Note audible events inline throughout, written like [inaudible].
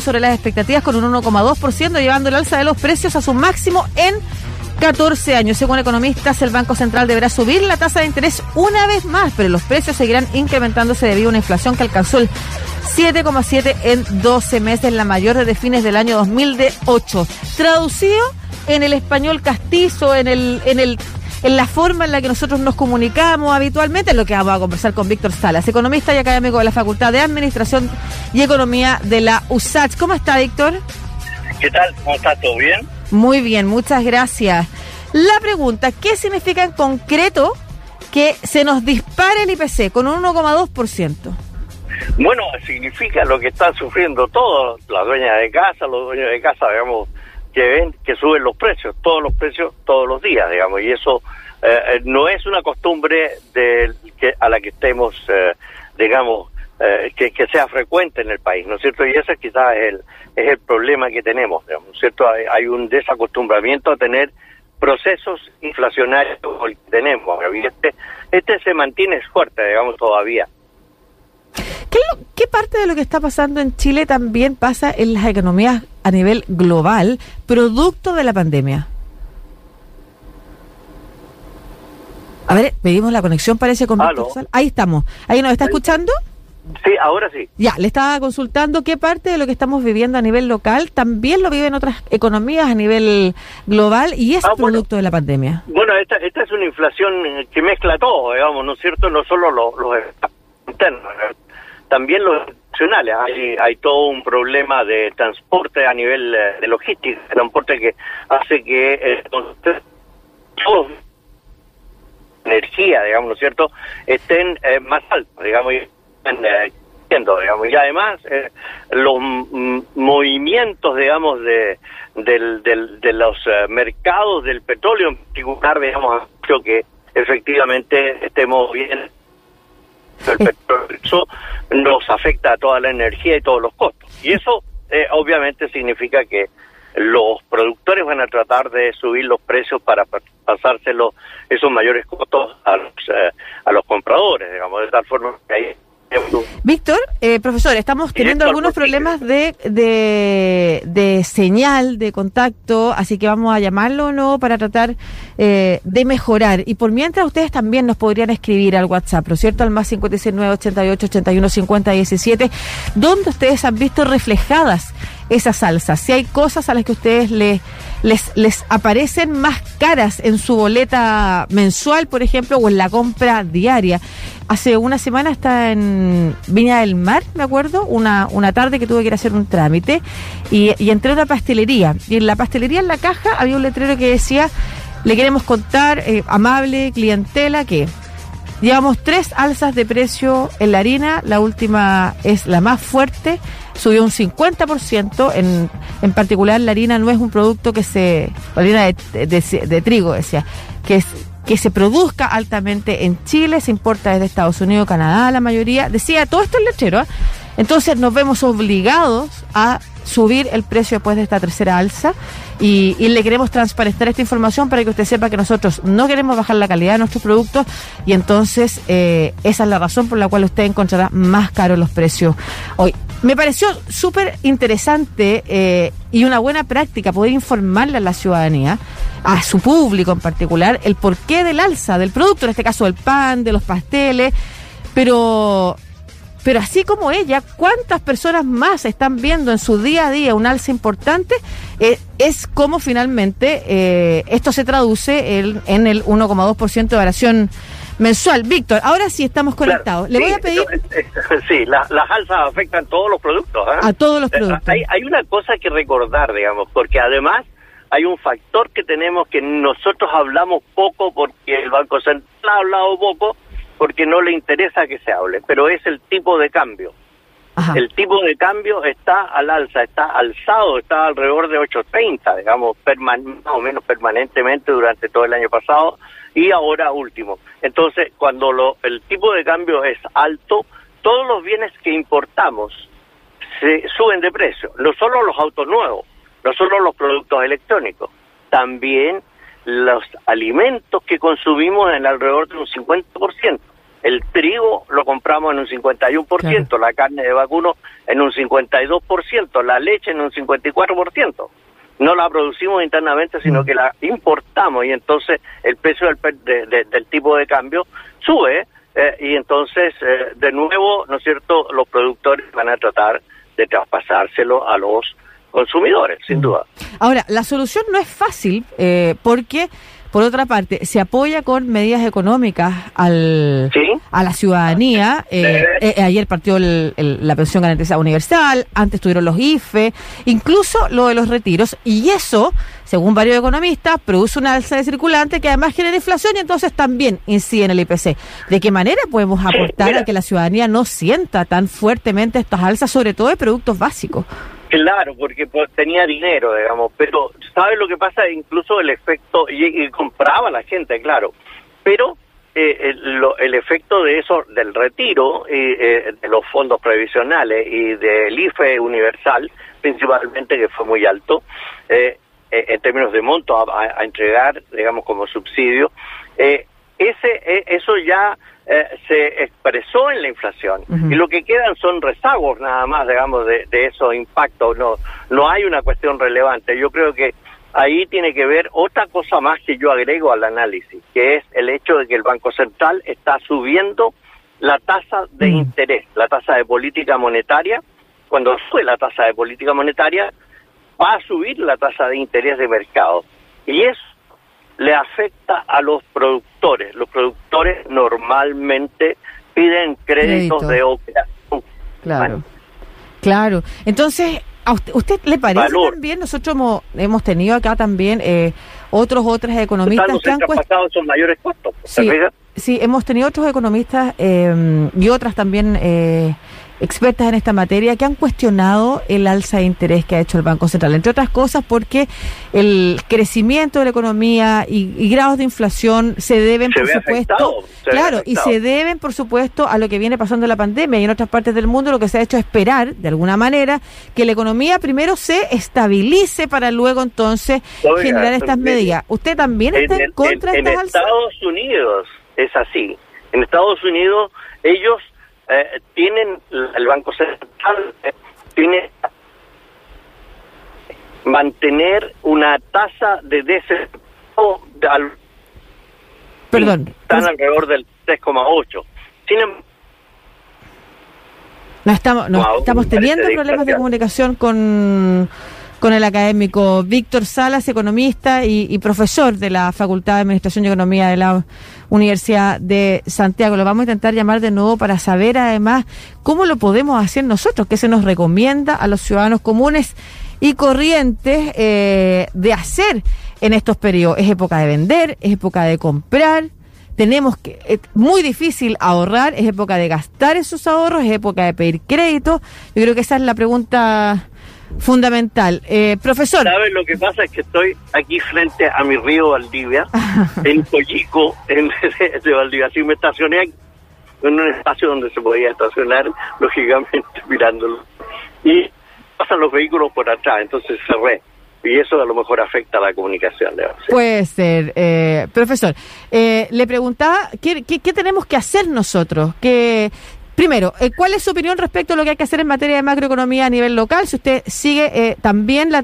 sobre las expectativas con un 1,2%, llevando el alza de los precios a su máximo en 14 años. Según economistas, el Banco Central deberá subir la tasa de interés una vez más, pero los precios seguirán incrementándose debido a una inflación que alcanzó el 7,7 en 12 meses, la mayor desde fines del año 2008. Traducido en el español castizo, en el, en el en la forma en la que nosotros nos comunicamos habitualmente, es lo que vamos a conversar con Víctor Salas, economista y académico de la Facultad de Administración y Economía de la USACH. ¿Cómo está, Víctor? ¿Qué tal? ¿Cómo está? ¿Todo bien? Muy bien, muchas gracias. La pregunta, ¿qué significa en concreto que se nos dispare el IPC con un 1,2%? Bueno, significa lo que están sufriendo todos, las dueñas de casa, los dueños de casa, digamos, que ven que suben los precios, todos los precios, todos los días, digamos, y eso eh, eh, no es una costumbre de, que, a la que estemos, eh, digamos, que, que, sea frecuente en el país, ¿no es cierto? Y ese quizás es el, es el problema que tenemos, ¿no es cierto? Hay, hay, un desacostumbramiento a tener procesos inflacionarios como el que tenemos, y este, este se mantiene fuerte, digamos, todavía. ¿Qué, ¿Qué, parte de lo que está pasando en Chile también pasa en las economías a nivel global, producto de la pandemia? A ver, pedimos la conexión, parece con Ahí estamos. ¿Ahí nos está escuchando? Sí, ahora sí. Ya, le estaba consultando qué parte de lo que estamos viviendo a nivel local también lo viven otras economías a nivel global y es ah, producto de la pandemia. Bueno, esta, esta es una inflación que mezcla todo, digamos, ¿no es cierto? No solo los, los internos, también los nacionales. Hay, hay todo un problema de transporte a nivel eh, de logística, transporte que hace que eh, energía, digamos, ¿no es cierto?, estén eh, más altos, digamos, y, eh, digamos, y además los movimientos, digamos, de, del, del, de los mercados del petróleo en particular, digamos, creo que efectivamente estemos bien eso nos afecta a toda la energía y todos los costos. Y eso eh, obviamente significa que los productores van a tratar de subir los precios para pasárselo esos mayores costos a los, eh, a los compradores, digamos, de tal forma que hay Víctor, eh, profesor, estamos teniendo algunos problemas de, de, señal, de contacto, así que vamos a llamarlo o no para tratar eh, de mejorar. Y por mientras ustedes también nos podrían escribir al WhatsApp, ¿no es cierto? Al más 569 88 81 50 17, donde ustedes han visto reflejadas esas salsas. Si hay cosas a las que ustedes les, les, les aparecen más caras en su boleta mensual, por ejemplo, o en la compra diaria. Hace una semana estaba en Viña del Mar, me acuerdo, una, una tarde que tuve que ir a hacer un trámite y, y entré a una pastelería. Y en la pastelería, en la caja, había un letrero que decía, le queremos contar, eh, amable clientela, que Llevamos tres alzas de precio en la harina, la última es la más fuerte, subió un 50%, en, en particular la harina no es un producto que se, la harina de, de, trigo decía, que es que se produzca altamente en Chile, se importa desde Estados Unidos, Canadá, la mayoría, decía todo esto el lechero, ¿eh? Entonces nos vemos obligados a subir el precio después de esta tercera alza y, le queremos transparentar esta información para que usted sepa que nosotros no queremos bajar la calidad de nuestros productos y entonces eh, esa es la razón por la cual usted encontrará más caros los precios hoy. Me pareció súper interesante eh, y una buena práctica poder informarle a la ciudadanía, a su público en particular, el porqué del alza del producto, en este caso del pan, de los pasteles, pero pero así como ella, ¿cuántas personas más están viendo en su día a día un alza importante? Eh, es como finalmente eh, esto se traduce en, en el 1,2% de variación mensual. Víctor, ahora sí estamos conectados. Le voy a pedir... Sí, las alzas afectan todos los productos. ¿eh? A todos los productos. Hay, hay una cosa que recordar, digamos, porque además hay un factor que tenemos que nosotros hablamos poco porque el Banco Central ha hablado poco porque no le interesa que se hable, pero es el tipo de cambio. El tipo de cambio está al alza, está alzado, está alrededor de 8.30, digamos, más o menos permanentemente durante todo el año pasado y ahora último. Entonces, cuando lo, el tipo de cambio es alto, todos los bienes que importamos se suben de precio, no solo los autos nuevos, no solo los productos electrónicos, también los alimentos que consumimos en alrededor de un 50%. El trigo lo compramos en un 51%, la carne de vacuno en un 52%, la leche en un 54%. No la producimos internamente, sino mm. que la importamos y entonces el precio del, del tipo de cambio sube eh, y entonces, eh, de nuevo, ¿no es cierto?, los productores van a tratar de traspasárselo a los consumidores, sin mm. duda. Ahora, la solución no es fácil eh, porque por otra parte, se apoya con medidas económicas al, a la ciudadanía. Eh, eh, ayer partió la pensión garantizada universal, antes tuvieron los IFE, incluso lo de los retiros. Y eso, según varios economistas, produce una alza de circulante que además genera inflación y entonces también incide en el IPC. ¿De qué manera podemos aportar a que la ciudadanía no sienta tan fuertemente estas alzas, sobre todo de productos básicos? Claro, porque tenía dinero, digamos, pero ¿sabes lo que pasa? Incluso el efecto, y, compraba la gente, claro, pero eh, el, el, efecto de eso, del retiro eh, de los fondos previsionales y del IFE universal, principalmente, que fue muy alto, eh, eh en términos de monto a, a, entregar, digamos, como subsidio, ese eso ya eh, se expresó en la inflación y lo que quedan son rezagos nada más, digamos, de, de esos impactos. No, no hay una cuestión relevante. Yo creo que ahí tiene que ver otra cosa más que yo agrego al análisis, que es el hecho de que el Banco Central está subiendo la tasa de interés, la tasa de política monetaria. Cuando sube la tasa de política monetaria, va a subir la tasa de interés de mercado. Y eso le afecta a los productores. Los productores normalmente piden créditos de operación. Claro. Claro. Entonces, ¿a usted, le parece también? Nosotros hemos, tenido acá también eh, otros otras economistas que han pasado son mayores costos. Sí, sí, hemos tenido otros economistas eh, y otras también eh, expertas en esta materia que han cuestionado el alza de interés que ha hecho el Banco Central, entre otras cosas porque el crecimiento de la economía y, grados de inflación se deben, por supuesto, claro, y se deben, por supuesto, a lo que viene pasando en la pandemia y en otras partes del mundo lo que se ha hecho es esperar, de alguna manera, que la economía primero se estabilice para luego entonces generar estas medidas. ¿Usted también está en, contra de estas alzas? En Estados Unidos es así. En Estados Unidos ellos eh, tienen el Banco Central eh, tiene mantener una tasa de desempleo al, Perdón. Están alrededor del 3,8. Sin embargo, no estamos, no, estamos teniendo problemas de comunicación con con el académico Víctor Salas, economista y, profesor de la Facultad de Administración y Economía de la Universidad de Santiago. Lo vamos a intentar llamar de nuevo para saber además cómo lo podemos hacer nosotros, qué se nos recomienda a los ciudadanos comunes y corrientes eh, de hacer en estos periodos. Es época de vender, es época de comprar tenemos que, es muy difícil ahorrar, es época de gastar esos ahorros, es época de pedir crédito. Yo creo que esa es la pregunta fundamental. Eh, profesor. ¿Sabes lo que pasa? Es que estoy aquí frente a mi río Valdivia, [laughs] en Collico, en, [laughs] de Valdivia. Así me estacioné aquí, en un espacio donde se podía estacionar, lógicamente, [laughs] mirándolo. Y pasan los vehículos por atrás, entonces cerré. Y eso a lo mejor afecta a la comunicación. Puede ser. Eh, profesor, eh, le preguntaba, ¿qué, ¿qué, qué, tenemos que hacer nosotros? ¿Qué, Primero, eh, ¿cuál es su opinión respecto a lo que hay que hacer en materia de macroeconomía a nivel local? Si usted sigue eh, también la,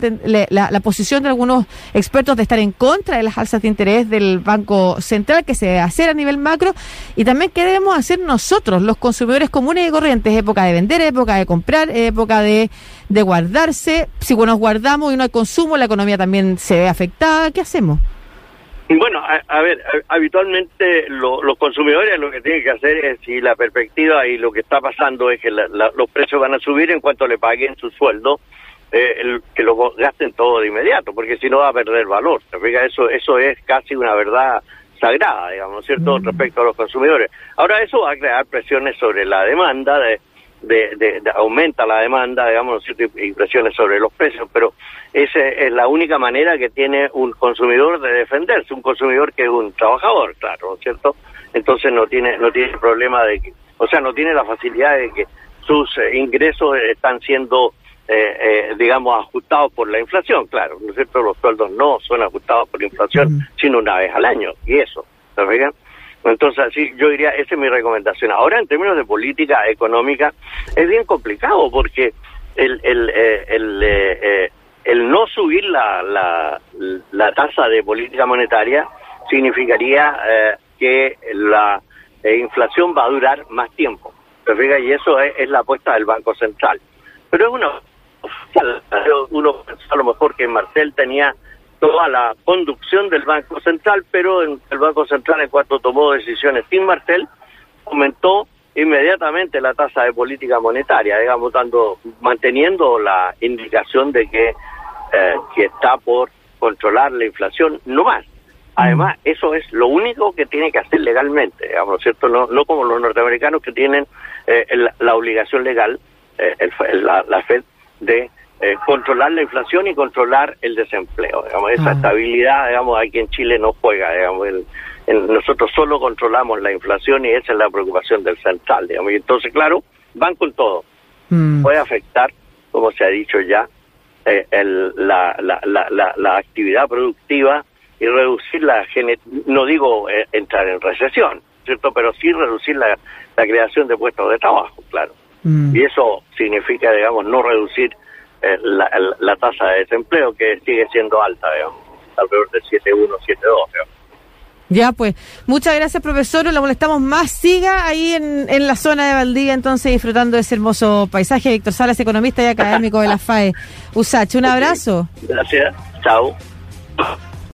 la, posición de algunos expertos de estar en contra de las alzas de interés del Banco Central que se debe hacer a nivel macro y también qué debemos hacer nosotros, los consumidores comunes y corrientes, época de vender, época de comprar, época de, de guardarse. Si nos guardamos y no hay consumo, la economía también se ve afectada. ¿Qué hacemos? Bueno, a, ver, habitualmente los consumidores lo que tienen que hacer es, si la perspectiva y lo que está pasando es que los precios van a subir en cuanto le paguen su sueldo, eh, que lo gasten todo de inmediato, porque si no va a perder valor. Eso, eso es casi una verdad sagrada, digamos, ¿cierto?, mm. respecto a los consumidores. Ahora, eso va a crear presiones sobre la demanda de de, de, aumenta la demanda, digamos, y presiones sobre los precios, pero esa es la única manera que tiene un consumidor de defenderse, un consumidor que es un trabajador, claro, ¿no es cierto? Entonces no tiene no tiene problema de que, o sea, no tiene la facilidad de que sus eh, ingresos están siendo, eh, eh, digamos, ajustados por la inflación, claro, ¿no es cierto? Los sueldos no son ajustados por la inflación, mm. sino una vez al año, y eso, ¿se Entonces, así yo diría, esa es mi recomendación. Ahora, en términos de política económica, es bien complicado porque el, el, eh, el, eh, eh, el no subir la, la, la, tasa de política monetaria significaría que la inflación va a durar más tiempo. Y eso es, es, la apuesta del Banco Central. Pero es una... Uno a lo mejor que Marcel tenía toda la conducción del Banco Central, pero en el Banco Central en cuanto tomó decisiones sin Martel, aumentó inmediatamente la tasa de política monetaria, digamos, dando, manteniendo la indicación de que, eh, que está por controlar la inflación, no más. Además, mm. eso es lo único que tiene que hacer legalmente, digamos, ¿cierto? No, no como los norteamericanos que tienen eh, la, obligación legal, eh, la, la Fed, de eh, controlar la inflación y controlar el desempleo. Digamos, esa ah. estabilidad, digamos, aquí en Chile no juega. Digamos, nosotros solo controlamos la inflación y esa es la preocupación del central. Digamos, y entonces, claro, van con todo. Mm. Puede afectar, como se ha dicho ya, eh, el, la, la, la, la, actividad productiva y reducir la, no digo eh, entrar en recesión, ¿cierto? Pero sí reducir la, la creación de puestos de trabajo, claro. Mm. Y eso significa, digamos, no reducir eh, la, la, tasa de desempleo que sigue siendo alta, digamos, alrededor de 7.1, 7.2. Ya, pues, muchas gracias, profesor. La molestamos más. Siga ahí en, en la zona de Valdivia, entonces, disfrutando de ese hermoso paisaje. Víctor Salas, economista y académico de la [laughs] FAE. Usache, un abrazo. Gracias. Chao.